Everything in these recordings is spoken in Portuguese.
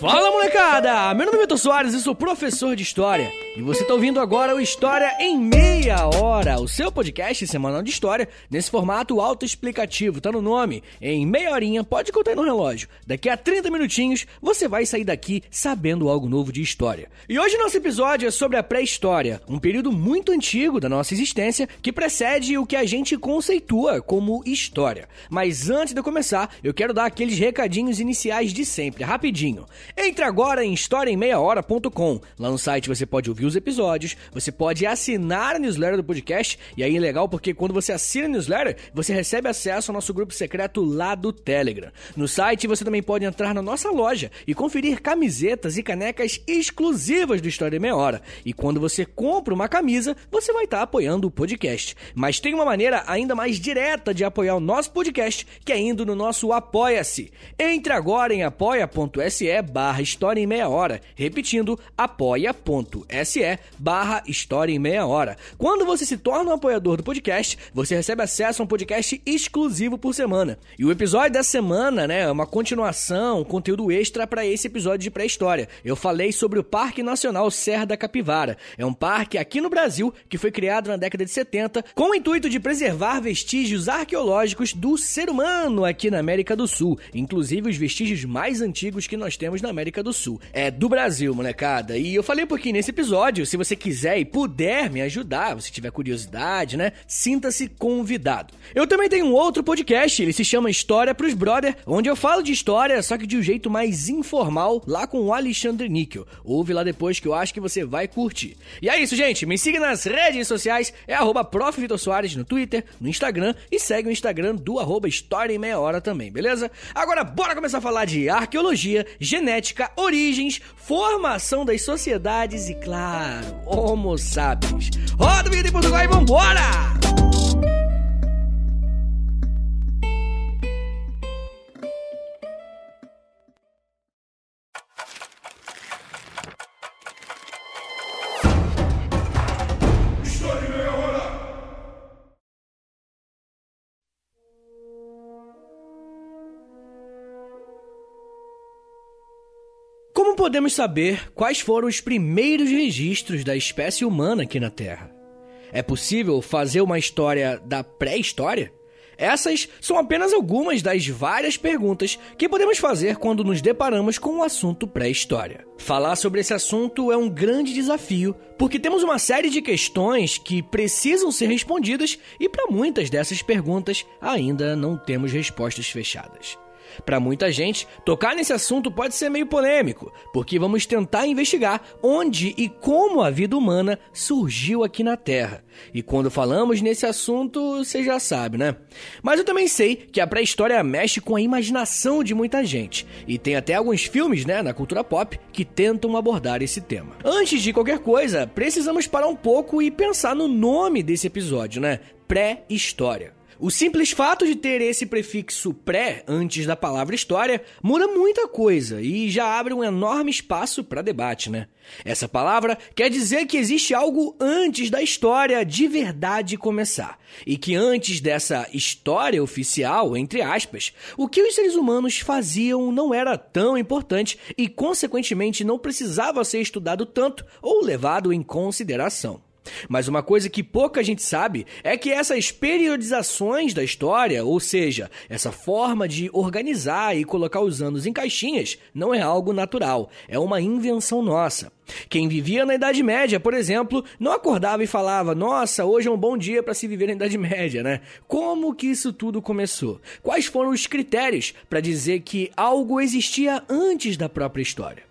Fala molecada! Meu nome é Vitor Soares e sou professor de História. E você está ouvindo agora o História em Meia Hora, o seu podcast semanal de história, nesse formato autoexplicativo, tá no nome. Em meia horinha, pode contar aí no relógio. Daqui a 30 minutinhos, você vai sair daqui sabendo algo novo de história. E hoje nosso episódio é sobre a pré-história, um período muito antigo da nossa existência que precede o que a gente conceitua como história. Mas antes de eu começar, eu quero dar aqueles recadinhos iniciais de sempre, rapidinho. Entre agora em historiaemmeiahora.com. Lá no site você pode ouvir os episódios, você pode assinar a newsletter do podcast, e aí é legal porque quando você assina a newsletter, você recebe acesso ao nosso grupo secreto lá do Telegram. No site você também pode entrar na nossa loja e conferir camisetas e canecas exclusivas do História em Meia Hora. E quando você compra uma camisa, você vai estar apoiando o podcast. Mas tem uma maneira ainda mais direta de apoiar o nosso podcast, que é indo no nosso Apoia-se. Entre agora em apoia.se barra História em Meia Hora. Repetindo, apoia.se barra História em Meia Hora. Quando você se torna um apoiador do podcast, você recebe acesso a um podcast exclusivo por semana. E o episódio da semana, né, é uma continuação, um conteúdo extra para esse episódio de pré-história. Eu falei sobre o Parque Nacional Serra da Capivara. É um parque aqui no Brasil que foi criado na década de 70 com o intuito de preservar vestígios arqueológicos do ser humano aqui na América do Sul, inclusive os vestígios mais antigos que nós temos na América do Sul. É do Brasil, molecada. E eu falei um pouquinho nesse episódio, se você quiser e puder me ajudar, se tiver curiosidade, né? Sinta-se convidado. Eu também tenho um outro podcast, ele se chama História pros Brother, onde eu falo de história, só que de um jeito mais informal, lá com o Alexandre Níquel. Ouve lá depois que eu acho que você vai curtir. E é isso, gente. Me siga nas redes sociais, é arroba no Twitter, no Instagram e segue o Instagram do arroba História em Meia Hora também, beleza? Agora bora começar a falar de arqueologia, genética, origens, formação das sociedades e, claro, homo sapiens. Roda o vídeo em Portugal e vambora! Podemos saber quais foram os primeiros registros da espécie humana aqui na Terra? É possível fazer uma história da pré-história? Essas são apenas algumas das várias perguntas que podemos fazer quando nos deparamos com o assunto pré-história. Falar sobre esse assunto é um grande desafio, porque temos uma série de questões que precisam ser respondidas e para muitas dessas perguntas ainda não temos respostas fechadas. Para muita gente, tocar nesse assunto pode ser meio polêmico, porque vamos tentar investigar onde e como a vida humana surgiu aqui na Terra. E quando falamos nesse assunto, você já sabe, né? Mas eu também sei que a pré-história mexe com a imaginação de muita gente, e tem até alguns filmes, né, na cultura pop que tentam abordar esse tema. Antes de qualquer coisa, precisamos parar um pouco e pensar no nome desse episódio, né? Pré-história. O simples fato de ter esse prefixo pré antes da palavra história muda muita coisa e já abre um enorme espaço para debate, né? Essa palavra quer dizer que existe algo antes da história de verdade começar. E que antes dessa história oficial, entre aspas, o que os seres humanos faziam não era tão importante e, consequentemente, não precisava ser estudado tanto ou levado em consideração. Mas uma coisa que pouca gente sabe é que essas periodizações da história, ou seja, essa forma de organizar e colocar os anos em caixinhas, não é algo natural, é uma invenção nossa. Quem vivia na Idade Média, por exemplo, não acordava e falava: Nossa, hoje é um bom dia para se viver na Idade Média, né? Como que isso tudo começou? Quais foram os critérios para dizer que algo existia antes da própria história?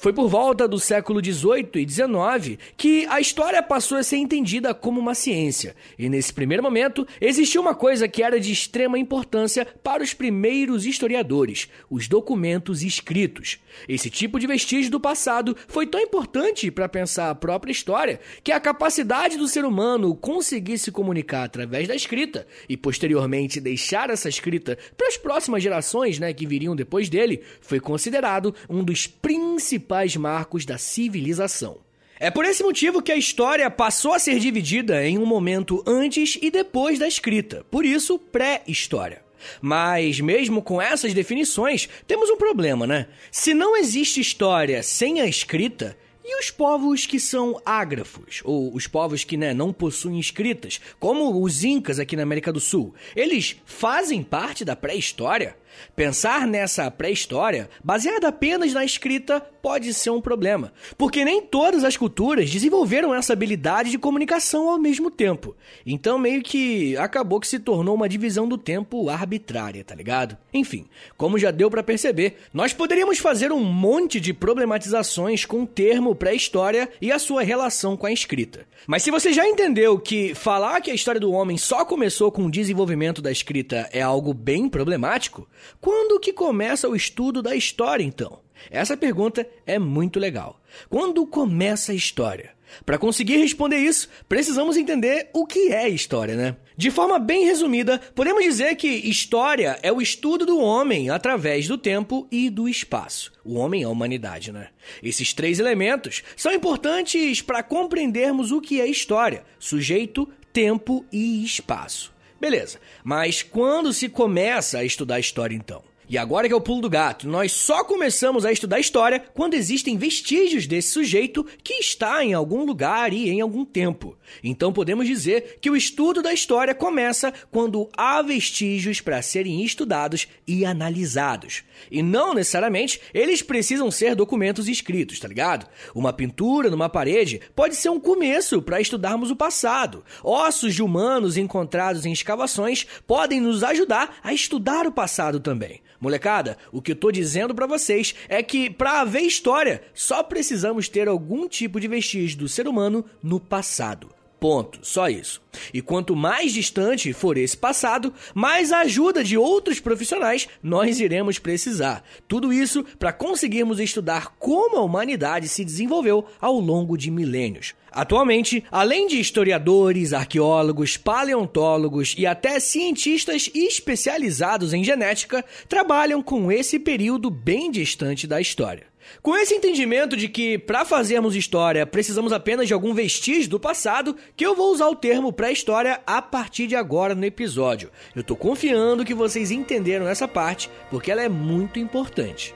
Foi por volta do século XVIII e XIX que a história passou a ser entendida como uma ciência, e nesse primeiro momento existiu uma coisa que era de extrema importância para os primeiros historiadores: os documentos escritos. Esse tipo de vestígio do passado foi tão importante para pensar a própria história que a capacidade do ser humano conseguir se comunicar através da escrita e posteriormente deixar essa escrita para as próximas gerações, né, que viriam depois dele, foi considerado um dos principais principais marcos da civilização. É por esse motivo que a história passou a ser dividida em um momento antes e depois da escrita, por isso, pré-história. Mas, mesmo com essas definições, temos um problema, né? Se não existe história sem a escrita, e os povos que são ágrafos, ou os povos que né, não possuem escritas, como os Incas aqui na América do Sul, eles fazem parte da pré-história? Pensar nessa pré-história, baseada apenas na escrita, pode ser um problema, porque nem todas as culturas desenvolveram essa habilidade de comunicação ao mesmo tempo. Então, meio que acabou que se tornou uma divisão do tempo arbitrária, tá ligado? Enfim, como já deu para perceber, nós poderíamos fazer um monte de problematizações com o termo pré-história e a sua relação com a escrita. Mas se você já entendeu que falar que a história do homem só começou com o desenvolvimento da escrita é algo bem problemático, quando que começa o estudo da história, então? Essa pergunta é muito legal. Quando começa a história? Para conseguir responder isso, precisamos entender o que é história, né? De forma bem resumida, podemos dizer que história é o estudo do homem através do tempo e do espaço. O homem é a humanidade, né? Esses três elementos são importantes para compreendermos o que é história: sujeito, tempo e espaço. Beleza, mas quando se começa a estudar história então? E agora que é o pulo do gato, nós só começamos a estudar história quando existem vestígios desse sujeito que está em algum lugar e em algum tempo. Então podemos dizer que o estudo da história começa quando há vestígios para serem estudados e analisados. E não necessariamente eles precisam ser documentos escritos, tá ligado? Uma pintura numa parede pode ser um começo para estudarmos o passado. Ossos de humanos encontrados em escavações podem nos ajudar a estudar o passado também. Molecada, o que eu tô dizendo para vocês é que para haver história, só precisamos ter algum tipo de vestígio do ser humano no passado. Ponto, só isso. E quanto mais distante for esse passado, mais ajuda de outros profissionais nós iremos precisar. Tudo isso para conseguirmos estudar como a humanidade se desenvolveu ao longo de milênios. Atualmente, além de historiadores, arqueólogos, paleontólogos e até cientistas especializados em genética, trabalham com esse período bem distante da história. Com esse entendimento de que para fazermos história precisamos apenas de algum vestígio do passado, que eu vou usar o termo pré-história a partir de agora no episódio. Eu tô confiando que vocês entenderam essa parte, porque ela é muito importante.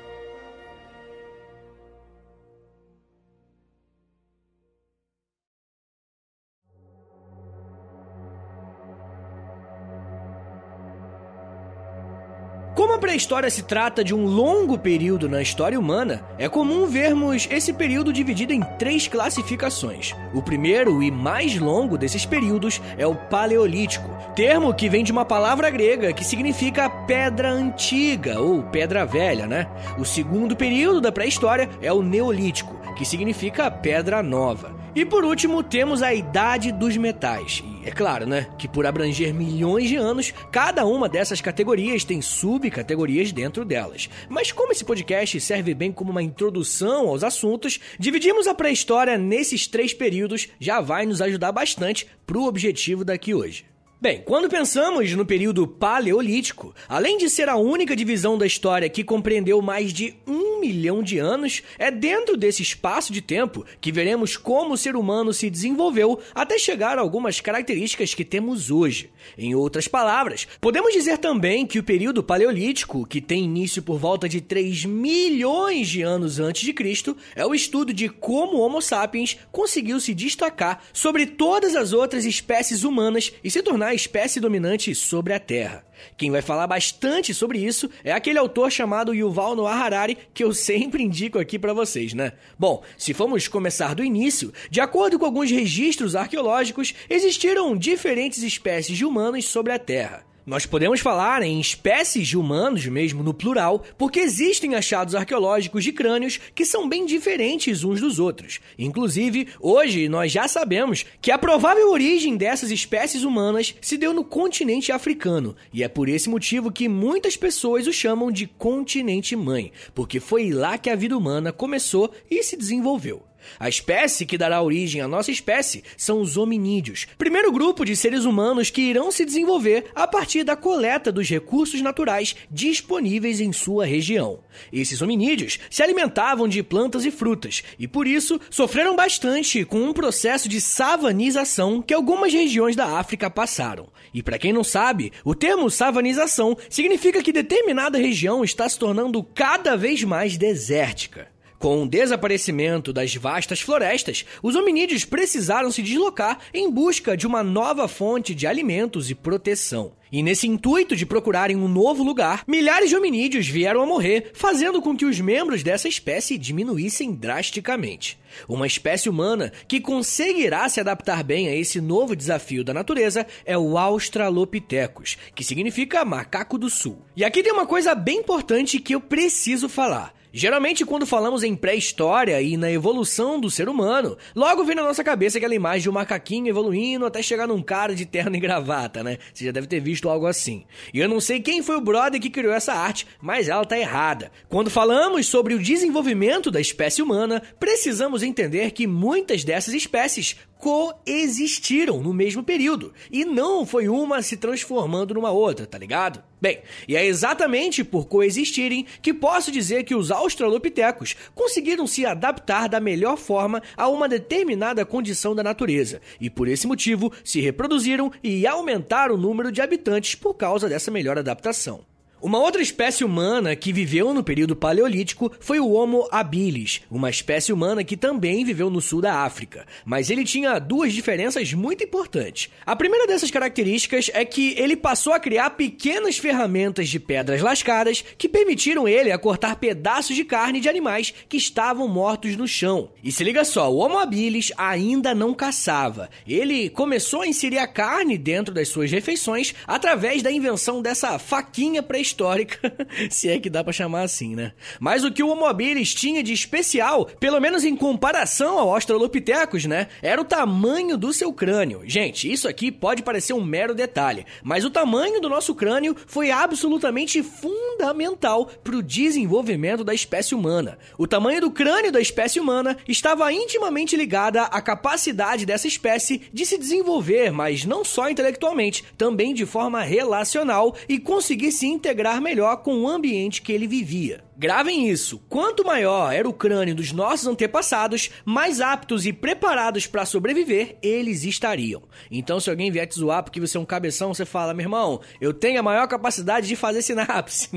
Como a pré-história se trata de um longo período na história humana, é comum vermos esse período dividido em três classificações. O primeiro e mais longo desses períodos é o Paleolítico, termo que vem de uma palavra grega que significa pedra antiga ou pedra velha, né? O segundo período da pré-história é o Neolítico, que significa pedra nova. E por último, temos a Idade dos Metais. E é claro, né, que por abranger milhões de anos, cada uma dessas categorias tem subcategorias dentro delas. Mas como esse podcast serve bem como uma introdução aos assuntos, dividimos a pré-história nesses três períodos já vai nos ajudar bastante pro objetivo daqui hoje. Bem, quando pensamos no período paleolítico, além de ser a única divisão da história que compreendeu mais de um milhão de anos, é dentro desse espaço de tempo que veremos como o ser humano se desenvolveu até chegar a algumas características que temos hoje. Em outras palavras, podemos dizer também que o período paleolítico, que tem início por volta de 3 milhões de anos antes de Cristo, é o estudo de como o Homo sapiens conseguiu se destacar sobre todas as outras espécies humanas e se tornar espécie dominante sobre a Terra. Quem vai falar bastante sobre isso é aquele autor chamado Yuval Noah Harari, que eu sempre indico aqui para vocês, né? Bom, se formos começar do início, de acordo com alguns registros arqueológicos, existiram diferentes espécies de humanos sobre a Terra. Nós podemos falar em espécies de humanos, mesmo no plural, porque existem achados arqueológicos de crânios que são bem diferentes uns dos outros. Inclusive, hoje nós já sabemos que a provável origem dessas espécies humanas se deu no continente africano, e é por esse motivo que muitas pessoas o chamam de continente mãe, porque foi lá que a vida humana começou e se desenvolveu. A espécie que dará origem à nossa espécie são os hominídeos, primeiro grupo de seres humanos que irão se desenvolver a partir da coleta dos recursos naturais disponíveis em sua região. Esses hominídeos se alimentavam de plantas e frutas e, por isso, sofreram bastante com um processo de savanização que algumas regiões da África passaram. E para quem não sabe, o termo savanização significa que determinada região está se tornando cada vez mais desértica. Com o desaparecimento das vastas florestas, os hominídeos precisaram se deslocar em busca de uma nova fonte de alimentos e proteção. E nesse intuito de procurarem um novo lugar, milhares de hominídeos vieram a morrer, fazendo com que os membros dessa espécie diminuíssem drasticamente. Uma espécie humana que conseguirá se adaptar bem a esse novo desafio da natureza é o Australopithecus, que significa macaco do sul. E aqui tem uma coisa bem importante que eu preciso falar. Geralmente, quando falamos em pré-história e na evolução do ser humano, logo vem na nossa cabeça aquela imagem de um macaquinho evoluindo até chegar num cara de terno e gravata, né? Você já deve ter visto algo assim. E eu não sei quem foi o brother que criou essa arte, mas ela tá errada. Quando falamos sobre o desenvolvimento da espécie humana, precisamos entender que muitas dessas espécies coexistiram no mesmo período e não foi uma se transformando numa outra, tá ligado? Bem, e é exatamente por coexistirem que posso dizer que os australopitecos conseguiram se adaptar da melhor forma a uma determinada condição da natureza e por esse motivo se reproduziram e aumentaram o número de habitantes por causa dessa melhor adaptação. Uma outra espécie humana que viveu no período paleolítico foi o Homo habilis, uma espécie humana que também viveu no sul da África, mas ele tinha duas diferenças muito importantes. A primeira dessas características é que ele passou a criar pequenas ferramentas de pedras lascadas que permitiram ele a cortar pedaços de carne de animais que estavam mortos no chão. E se liga só, o Homo habilis ainda não caçava. Ele começou a inserir a carne dentro das suas refeições através da invenção dessa faquinha pré histórica, se é que dá para chamar assim, né? Mas o que o Homo habilis tinha de especial, pelo menos em comparação ao Australopithecus, né, era o tamanho do seu crânio. Gente, isso aqui pode parecer um mero detalhe, mas o tamanho do nosso crânio foi absolutamente fundamental para o desenvolvimento da espécie humana. O tamanho do crânio da espécie humana estava intimamente ligada à capacidade dessa espécie de se desenvolver, mas não só intelectualmente, também de forma relacional e conseguir se integrar integrar melhor com o ambiente que ele vivia. Gravem isso: quanto maior era o crânio dos nossos antepassados, mais aptos e preparados para sobreviver eles estariam. Então, se alguém vier te zoar porque você é um cabeção, você fala: meu irmão, eu tenho a maior capacidade de fazer sinapse.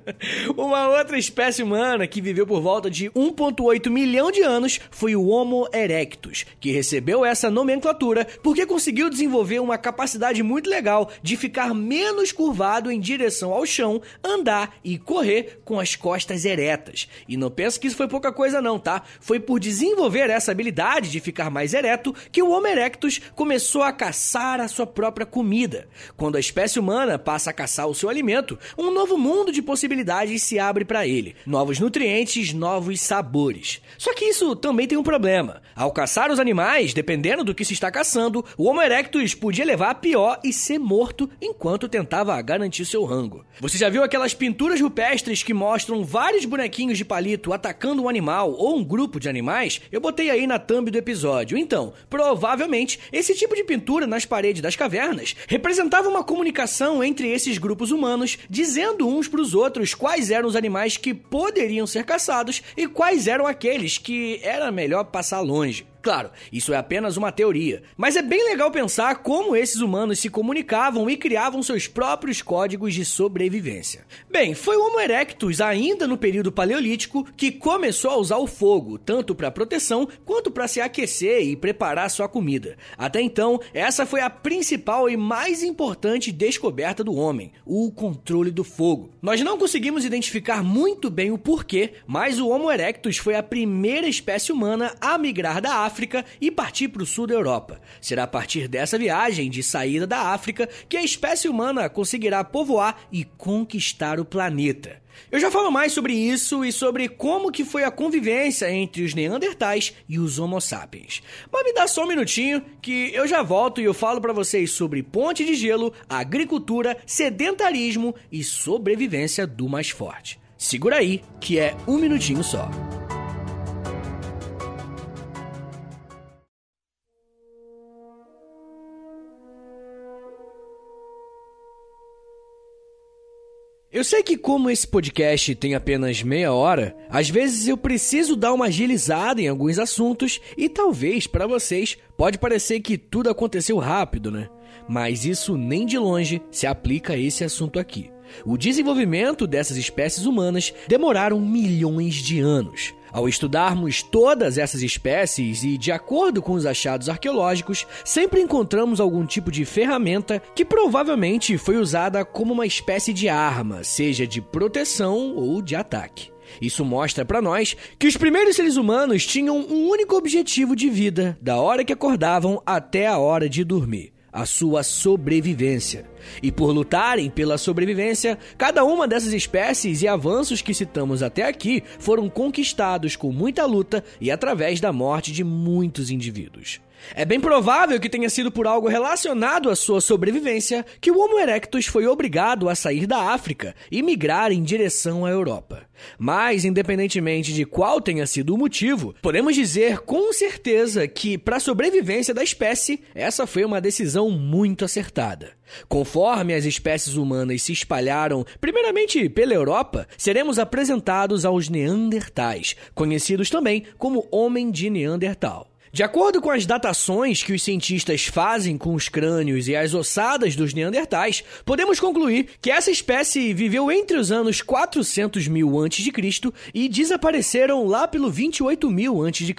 Uma outra espécie humana que viveu por volta de 1,8 milhão de anos foi o Homo erectus, que recebeu essa nomenclatura porque conseguiu desenvolver uma capacidade muito legal de ficar menos curvado em direção ao chão, andar e correr com as costas eretas. E não pensa que isso foi pouca coisa não, tá? Foi por desenvolver essa habilidade de ficar mais ereto que o Homo erectus começou a caçar a sua própria comida. Quando a espécie humana passa a caçar o seu alimento, um novo mundo de possibilidades se abre para ele. Novos nutrientes, novos sabores. Só que isso também tem um problema. Ao caçar os animais, dependendo do que se está caçando, o Homo erectus podia levar a pior e ser morto enquanto tentava garantir seu rango. Você já viu aquelas pinturas rupestres que mostram vários bonequinhos de palito atacando um animal ou um grupo de animais, eu botei aí na thumb do episódio. Então, provavelmente, esse tipo de pintura nas paredes das cavernas representava uma comunicação entre esses grupos humanos, dizendo uns para os outros quais eram os animais que poderiam ser caçados e quais eram aqueles que era melhor passar longe. Claro, isso é apenas uma teoria, mas é bem legal pensar como esses humanos se comunicavam e criavam seus próprios códigos de sobrevivência. Bem, foi o Homo erectus, ainda no período paleolítico, que começou a usar o fogo, tanto para proteção quanto para se aquecer e preparar sua comida. Até então, essa foi a principal e mais importante descoberta do homem: o controle do fogo. Nós não conseguimos identificar muito bem o porquê, mas o Homo erectus foi a primeira espécie humana a migrar da África África e partir para o sul da Europa. Será a partir dessa viagem de saída da África que a espécie humana conseguirá povoar e conquistar o planeta. Eu já falo mais sobre isso e sobre como que foi a convivência entre os Neandertais e os Homo sapiens. Mas me dá só um minutinho que eu já volto e eu falo para vocês sobre ponte de gelo, agricultura, sedentarismo e sobrevivência do mais forte. Segura aí, que é um minutinho só. Eu sei que, como esse podcast tem apenas meia hora, às vezes eu preciso dar uma agilizada em alguns assuntos e talvez para vocês pode parecer que tudo aconteceu rápido, né? Mas isso nem de longe se aplica a esse assunto aqui. O desenvolvimento dessas espécies humanas demoraram milhões de anos. Ao estudarmos todas essas espécies e de acordo com os achados arqueológicos, sempre encontramos algum tipo de ferramenta que provavelmente foi usada como uma espécie de arma, seja de proteção ou de ataque. Isso mostra para nós que os primeiros seres humanos tinham um único objetivo de vida, da hora que acordavam até a hora de dormir a sua sobrevivência. E por lutarem pela sobrevivência, cada uma dessas espécies e avanços que citamos até aqui foram conquistados com muita luta e através da morte de muitos indivíduos. É bem provável que tenha sido por algo relacionado à sua sobrevivência que o Homo erectus foi obrigado a sair da África e migrar em direção à Europa. Mas, independentemente de qual tenha sido o motivo, podemos dizer com certeza que, para a sobrevivência da espécie, essa foi uma decisão muito acertada. Conforme as espécies humanas se espalharam, primeiramente pela Europa, seremos apresentados aos Neandertais, conhecidos também como Homem de Neandertal. De acordo com as datações que os cientistas fazem com os crânios e as ossadas dos neandertais, podemos concluir que essa espécie viveu entre os anos 400 mil a.C. e desapareceram lá pelo 28 mil a.C.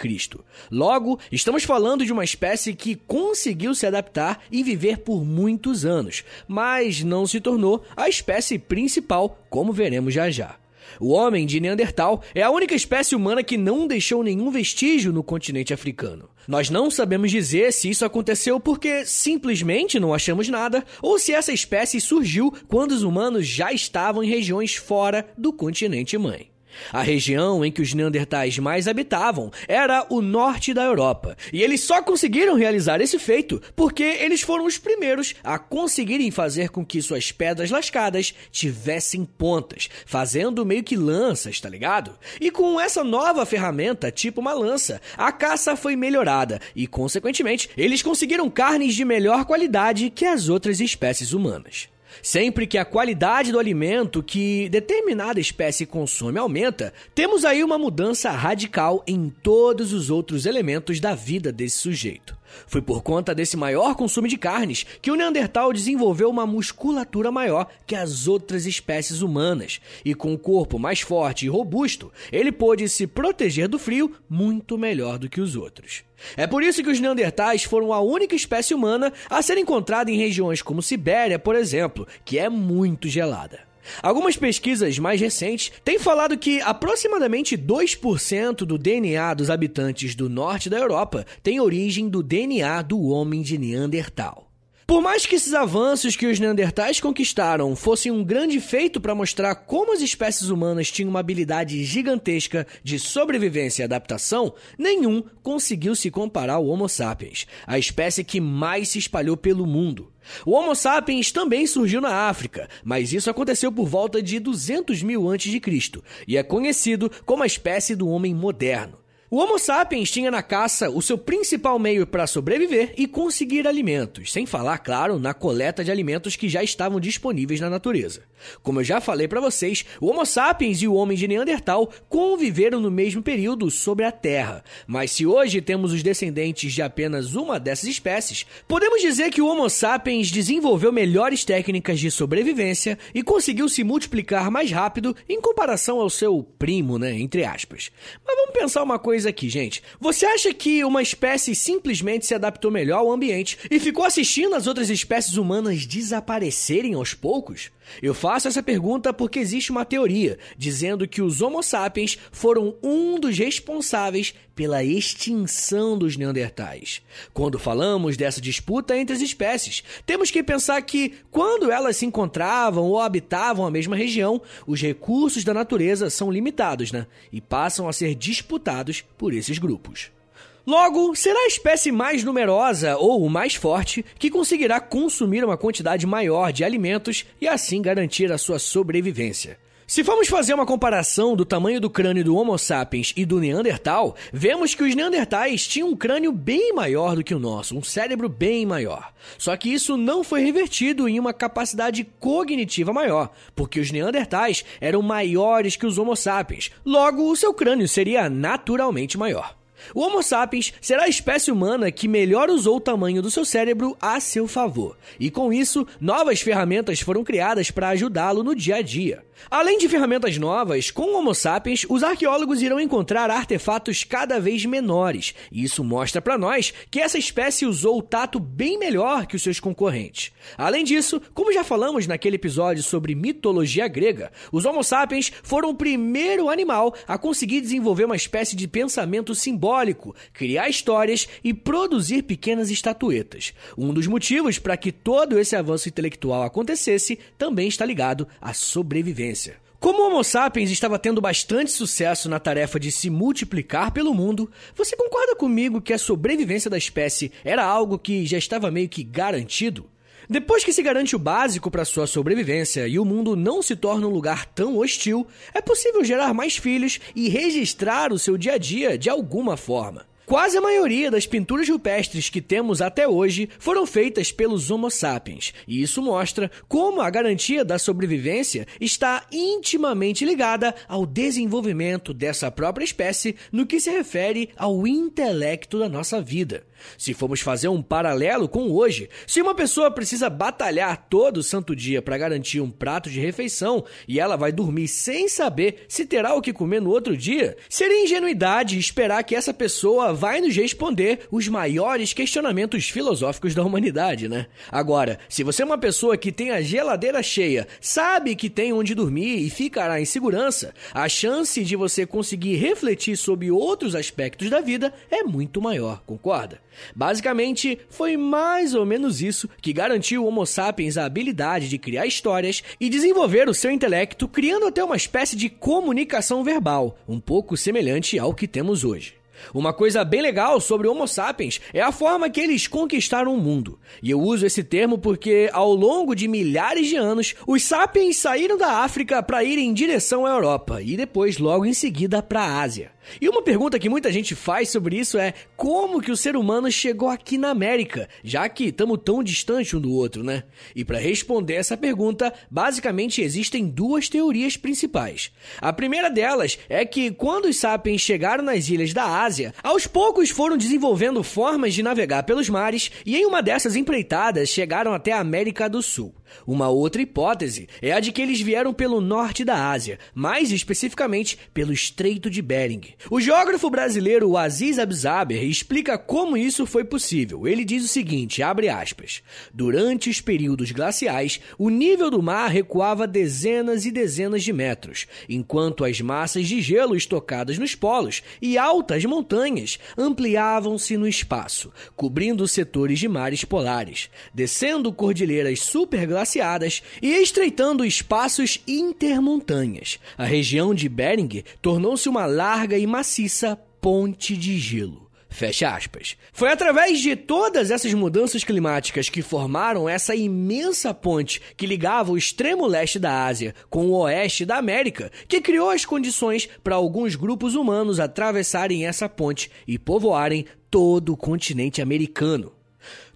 Logo, estamos falando de uma espécie que conseguiu se adaptar e viver por muitos anos, mas não se tornou a espécie principal, como veremos já já. O homem de Neandertal é a única espécie humana que não deixou nenhum vestígio no continente africano. Nós não sabemos dizer se isso aconteceu porque simplesmente não achamos nada ou se essa espécie surgiu quando os humanos já estavam em regiões fora do continente mãe. A região em que os neandertais mais habitavam era o norte da Europa, e eles só conseguiram realizar esse feito porque eles foram os primeiros a conseguirem fazer com que suas pedras lascadas tivessem pontas, fazendo meio que lanças, tá ligado? E com essa nova ferramenta, tipo uma lança, a caça foi melhorada e, consequentemente, eles conseguiram carnes de melhor qualidade que as outras espécies humanas. Sempre que a qualidade do alimento que determinada espécie consome aumenta, temos aí uma mudança radical em todos os outros elementos da vida desse sujeito. Foi por conta desse maior consumo de carnes que o Neandertal desenvolveu uma musculatura maior que as outras espécies humanas, e com um corpo mais forte e robusto, ele pôde se proteger do frio muito melhor do que os outros. É por isso que os Neandertais foram a única espécie humana a ser encontrada em regiões como Sibéria, por exemplo, que é muito gelada. Algumas pesquisas mais recentes têm falado que aproximadamente 2% do DNA dos habitantes do norte da Europa tem origem do DNA do homem de Neandertal. Por mais que esses avanços que os Neandertais conquistaram fossem um grande feito para mostrar como as espécies humanas tinham uma habilidade gigantesca de sobrevivência e adaptação, nenhum conseguiu se comparar ao Homo sapiens, a espécie que mais se espalhou pelo mundo. O Homo sapiens também surgiu na África, mas isso aconteceu por volta de 200 mil a.C. e é conhecido como a espécie do homem moderno. O Homo sapiens tinha na caça o seu principal meio para sobreviver e conseguir alimentos, sem falar, claro, na coleta de alimentos que já estavam disponíveis na natureza. Como eu já falei para vocês, o Homo sapiens e o homem de Neandertal conviveram no mesmo período sobre a Terra. Mas se hoje temos os descendentes de apenas uma dessas espécies, podemos dizer que o Homo sapiens desenvolveu melhores técnicas de sobrevivência e conseguiu se multiplicar mais rápido em comparação ao seu primo, né, entre aspas. Mas vamos pensar uma coisa coisa aqui, gente. Você acha que uma espécie simplesmente se adaptou melhor ao ambiente e ficou assistindo as outras espécies humanas desaparecerem aos poucos? Eu faço essa pergunta porque existe uma teoria dizendo que os Homo sapiens foram um dos responsáveis pela extinção dos Neandertais. Quando falamos dessa disputa entre as espécies, temos que pensar que, quando elas se encontravam ou habitavam a mesma região, os recursos da natureza são limitados, né? E passam a ser disputados por esses grupos. Logo, será a espécie mais numerosa ou mais forte que conseguirá consumir uma quantidade maior de alimentos e assim garantir a sua sobrevivência. Se formos fazer uma comparação do tamanho do crânio do Homo sapiens e do Neandertal, vemos que os Neandertais tinham um crânio bem maior do que o nosso, um cérebro bem maior. Só que isso não foi revertido em uma capacidade cognitiva maior, porque os Neandertais eram maiores que os Homo sapiens, logo o seu crânio seria naturalmente maior. O Homo sapiens será a espécie humana que melhor usou o tamanho do seu cérebro a seu favor, e com isso, novas ferramentas foram criadas para ajudá-lo no dia a dia. Além de ferramentas novas, com o Homo sapiens, os arqueólogos irão encontrar artefatos cada vez menores, e isso mostra para nós que essa espécie usou o tato bem melhor que os seus concorrentes. Além disso, como já falamos naquele episódio sobre mitologia grega, os Homo sapiens foram o primeiro animal a conseguir desenvolver uma espécie de pensamento simbólico, criar histórias e produzir pequenas estatuetas. Um dos motivos para que todo esse avanço intelectual acontecesse também está ligado à sobrevivência sobrevivência. Como o Homo sapiens estava tendo bastante sucesso na tarefa de se multiplicar pelo mundo, você concorda comigo que a sobrevivência da espécie era algo que já estava meio que garantido? Depois que se garante o básico para sua sobrevivência e o mundo não se torna um lugar tão hostil, é possível gerar mais filhos e registrar o seu dia a dia de alguma forma. Quase a maioria das pinturas rupestres que temos até hoje foram feitas pelos Homo sapiens, e isso mostra como a garantia da sobrevivência está intimamente ligada ao desenvolvimento dessa própria espécie no que se refere ao intelecto da nossa vida. Se formos fazer um paralelo com hoje, se uma pessoa precisa batalhar todo santo dia para garantir um prato de refeição e ela vai dormir sem saber se terá o que comer no outro dia, seria ingenuidade esperar que essa pessoa vai nos responder os maiores questionamentos filosóficos da humanidade, né? Agora, se você é uma pessoa que tem a geladeira cheia, sabe que tem onde dormir e ficará em segurança, a chance de você conseguir refletir sobre outros aspectos da vida é muito maior, concorda? Basicamente, foi mais ou menos isso que garantiu o Homo sapiens a habilidade de criar histórias e desenvolver o seu intelecto, criando até uma espécie de comunicação verbal, um pouco semelhante ao que temos hoje. Uma coisa bem legal sobre Homo sapiens é a forma que eles conquistaram o mundo. E eu uso esse termo porque, ao longo de milhares de anos, os sapiens saíram da África para ir em direção à Europa e depois, logo em seguida, para a Ásia. E uma pergunta que muita gente faz sobre isso é como que o ser humano chegou aqui na América, já que estamos tão distantes um do outro, né? E para responder essa pergunta, basicamente existem duas teorias principais. A primeira delas é que quando os sapiens chegaram nas ilhas da Ásia, aos poucos foram desenvolvendo formas de navegar pelos mares e em uma dessas empreitadas chegaram até a América do Sul. Uma outra hipótese é a de que eles vieram pelo norte da Ásia, mais especificamente pelo Estreito de Bering. O geógrafo brasileiro Aziz Abzaber explica como isso foi possível. Ele diz o seguinte, abre aspas: Durante os períodos glaciais, o nível do mar recuava dezenas e dezenas de metros, enquanto as massas de gelo estocadas nos polos e altas montanhas ampliavam-se no espaço, cobrindo setores de mares polares, descendo cordilheiras superglaciares glaciadas e estreitando espaços intermontanhas. A região de Bering tornou-se uma larga e maciça ponte de gelo. Fecha aspas. Foi através de todas essas mudanças climáticas que formaram essa imensa ponte que ligava o extremo leste da Ásia com o oeste da América que criou as condições para alguns grupos humanos atravessarem essa ponte e povoarem todo o continente americano.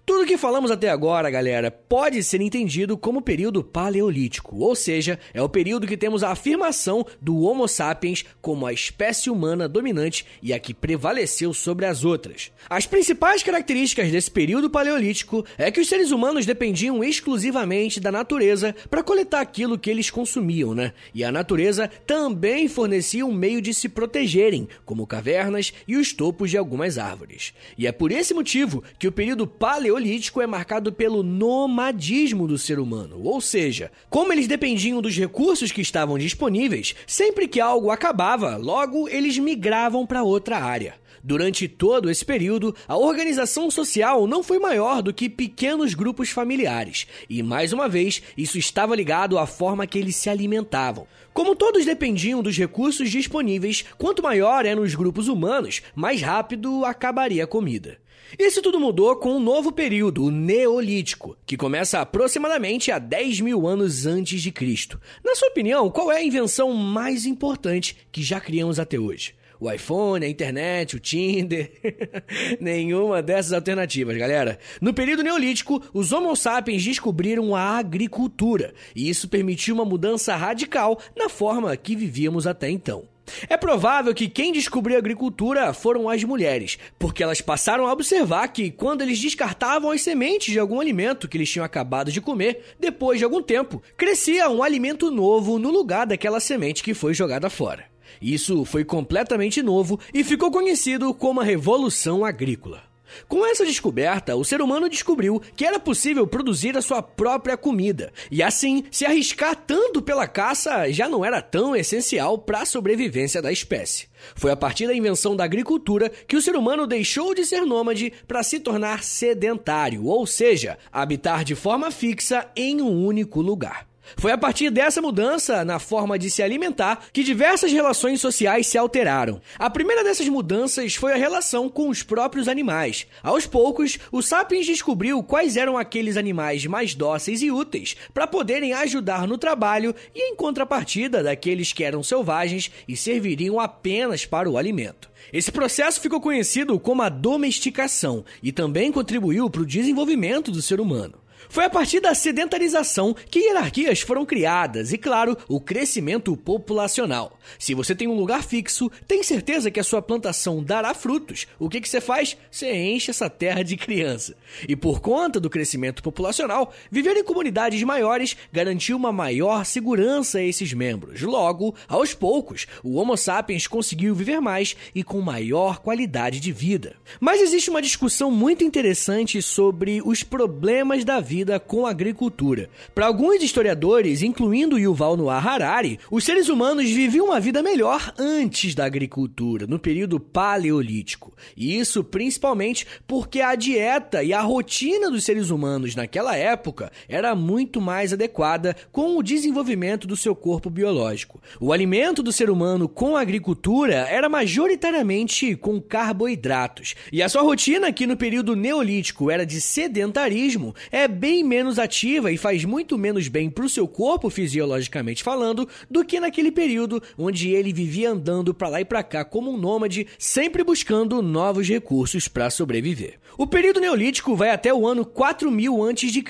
Tudo que falamos até agora, galera, pode ser entendido como período paleolítico, ou seja, é o período que temos a afirmação do Homo sapiens como a espécie humana dominante e a que prevaleceu sobre as outras. As principais características desse período paleolítico é que os seres humanos dependiam exclusivamente da natureza para coletar aquilo que eles consumiam, né? E a natureza também fornecia um meio de se protegerem, como cavernas e os topos de algumas árvores. E é por esse motivo que o período paleolítico paleolítico é marcado pelo nomadismo do ser humano, ou seja, como eles dependiam dos recursos que estavam disponíveis, sempre que algo acabava, logo eles migravam para outra área. Durante todo esse período, a organização social não foi maior do que pequenos grupos familiares, e mais uma vez, isso estava ligado à forma que eles se alimentavam. Como todos dependiam dos recursos disponíveis, quanto maior eram os grupos humanos, mais rápido acabaria a comida. Isso tudo mudou com um novo período, o Neolítico, que começa aproximadamente há 10 mil anos antes de Cristo. Na sua opinião, qual é a invenção mais importante que já criamos até hoje? O iPhone, a internet, o Tinder. Nenhuma dessas alternativas, galera. No período neolítico, os Homo sapiens descobriram a agricultura, e isso permitiu uma mudança radical na forma que vivíamos até então. É provável que quem descobriu a agricultura foram as mulheres, porque elas passaram a observar que quando eles descartavam as sementes de algum alimento que eles tinham acabado de comer, depois de algum tempo, crescia um alimento novo no lugar daquela semente que foi jogada fora. Isso foi completamente novo e ficou conhecido como a Revolução Agrícola. Com essa descoberta, o ser humano descobriu que era possível produzir a sua própria comida, e assim, se arriscar tanto pela caça já não era tão essencial para a sobrevivência da espécie. Foi a partir da invenção da agricultura que o ser humano deixou de ser nômade para se tornar sedentário, ou seja, habitar de forma fixa em um único lugar. Foi a partir dessa mudança na forma de se alimentar que diversas relações sociais se alteraram. A primeira dessas mudanças foi a relação com os próprios animais. Aos poucos, o Sapiens descobriu quais eram aqueles animais mais dóceis e úteis para poderem ajudar no trabalho e em contrapartida daqueles que eram selvagens e serviriam apenas para o alimento. Esse processo ficou conhecido como a domesticação e também contribuiu para o desenvolvimento do ser humano. Foi a partir da sedentarização que hierarquias foram criadas e, claro, o crescimento populacional. Se você tem um lugar fixo, tem certeza que a sua plantação dará frutos. O que, que você faz? Você enche essa terra de criança. E por conta do crescimento populacional, viver em comunidades maiores garantiu uma maior segurança a esses membros. Logo, aos poucos, o Homo sapiens conseguiu viver mais e com maior qualidade de vida. Mas existe uma discussão muito interessante sobre os problemas da vida com a agricultura. Para alguns historiadores, incluindo Yuval Noah Harari, os seres humanos viviam uma vida melhor antes da agricultura, no período paleolítico. E isso principalmente porque a dieta e a rotina dos seres humanos naquela época era muito mais adequada com o desenvolvimento do seu corpo biológico. O alimento do ser humano com a agricultura era majoritariamente com carboidratos, e a sua rotina que no período neolítico era de sedentarismo é bem bem menos ativa e faz muito menos bem para o seu corpo, fisiologicamente falando, do que naquele período onde ele vivia andando para lá e para cá como um nômade, sempre buscando novos recursos para sobreviver. O período neolítico vai até o ano 4000 a.C.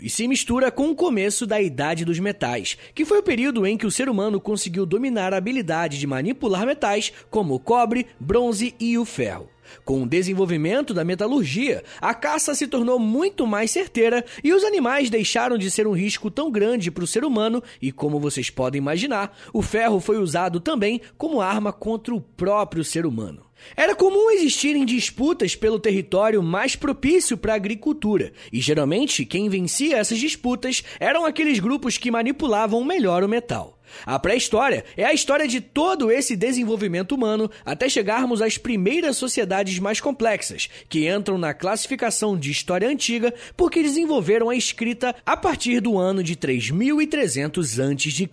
e se mistura com o começo da Idade dos Metais, que foi o período em que o ser humano conseguiu dominar a habilidade de manipular metais como o cobre, bronze e o ferro. Com o desenvolvimento da metalurgia, a caça se tornou muito mais certeira e os animais deixaram de ser um risco tão grande para o ser humano, e como vocês podem imaginar, o ferro foi usado também como arma contra o próprio ser humano. Era comum existirem disputas pelo território mais propício para a agricultura, e geralmente quem vencia essas disputas eram aqueles grupos que manipulavam melhor o metal. A pré-história é a história de todo esse desenvolvimento humano até chegarmos às primeiras sociedades mais complexas, que entram na classificação de história antiga porque desenvolveram a escrita a partir do ano de 3300 a.C.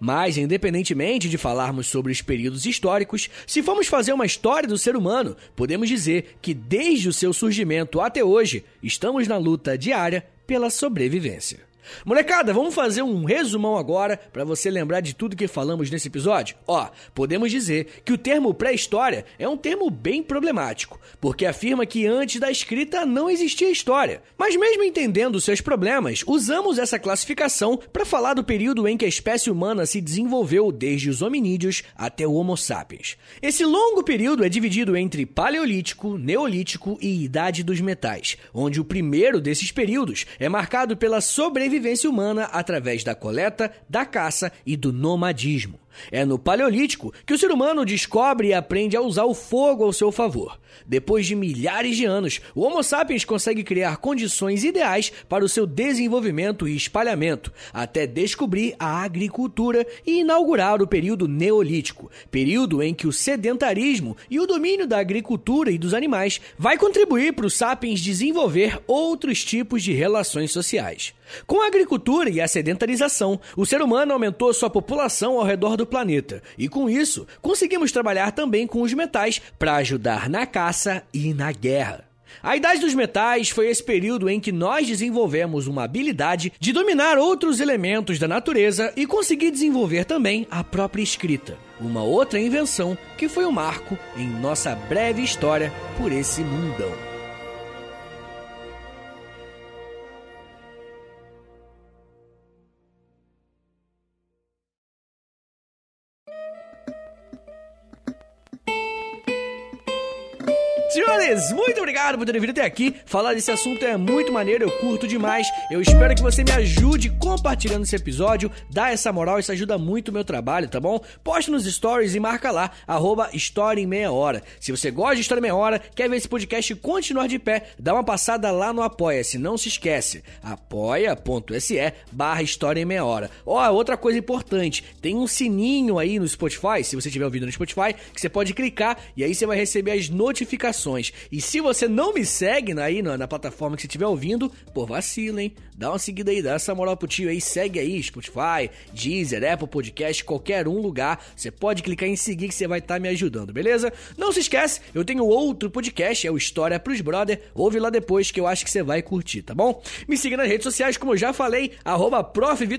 Mas, independentemente de falarmos sobre os períodos históricos, se formos fazer uma história do ser humano, podemos dizer que desde o seu surgimento até hoje, estamos na luta diária pela sobrevivência. Molecada, vamos fazer um resumão agora para você lembrar de tudo que falamos nesse episódio? Ó, podemos dizer que o termo pré-história é um termo bem problemático, porque afirma que antes da escrita não existia história. Mas mesmo entendendo seus problemas, usamos essa classificação para falar do período em que a espécie humana se desenvolveu desde os hominídeos até o Homo sapiens. Esse longo período é dividido entre Paleolítico, Neolítico e Idade dos Metais, onde o primeiro desses períodos é marcado pela sobrevivência sobrevivência humana através da coleta, da caça e do nomadismo. É no Paleolítico que o ser humano descobre e aprende a usar o fogo ao seu favor. Depois de milhares de anos, o Homo sapiens consegue criar condições ideais para o seu desenvolvimento e espalhamento, até descobrir a agricultura e inaugurar o período Neolítico, período em que o sedentarismo e o domínio da agricultura e dos animais vai contribuir para os sapiens desenvolver outros tipos de relações sociais. Com a agricultura e a sedentarização, o ser humano aumentou sua população ao redor do planeta, e com isso, conseguimos trabalhar também com os metais para ajudar na caça e na guerra. A Idade dos Metais foi esse período em que nós desenvolvemos uma habilidade de dominar outros elementos da natureza e conseguir desenvolver também a própria escrita, uma outra invenção que foi um marco em nossa breve história por esse mundão. Muito obrigado por terem vindo até aqui. Falar desse assunto é muito maneiro, eu curto demais. Eu espero que você me ajude compartilhando esse episódio, dá essa moral, isso ajuda muito o meu trabalho, tá bom? Poste nos stories e marca lá, arroba História em Meia Hora. Se você gosta de História em Meia Hora, quer ver esse podcast continuar de pé, dá uma passada lá no Apoia-se, não se esquece, apoia.se barra História em Meia Hora. Ó, outra coisa importante, tem um sininho aí no Spotify, se você estiver ouvindo no Spotify, que você pode clicar e aí você vai receber as notificações e se você não me segue aí na, na plataforma que você estiver ouvindo, pô, vacila, hein? Dá uma seguida aí, dá essa moral pro tio aí, segue aí, Spotify, Deezer, Apple Podcast, qualquer um lugar. Você pode clicar em seguir que você vai estar tá me ajudando, beleza? Não se esquece, eu tenho outro podcast, é o História pros Brother. Ouve lá depois que eu acho que você vai curtir, tá bom? Me siga nas redes sociais, como eu já falei, arroba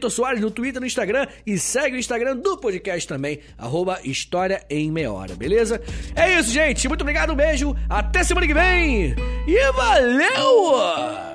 Soares no Twitter, no Instagram e segue o Instagram do podcast também, arroba História em Meia Hora, beleza? É isso, gente. Muito obrigado, um beijo. Até semana que vem! E valeu!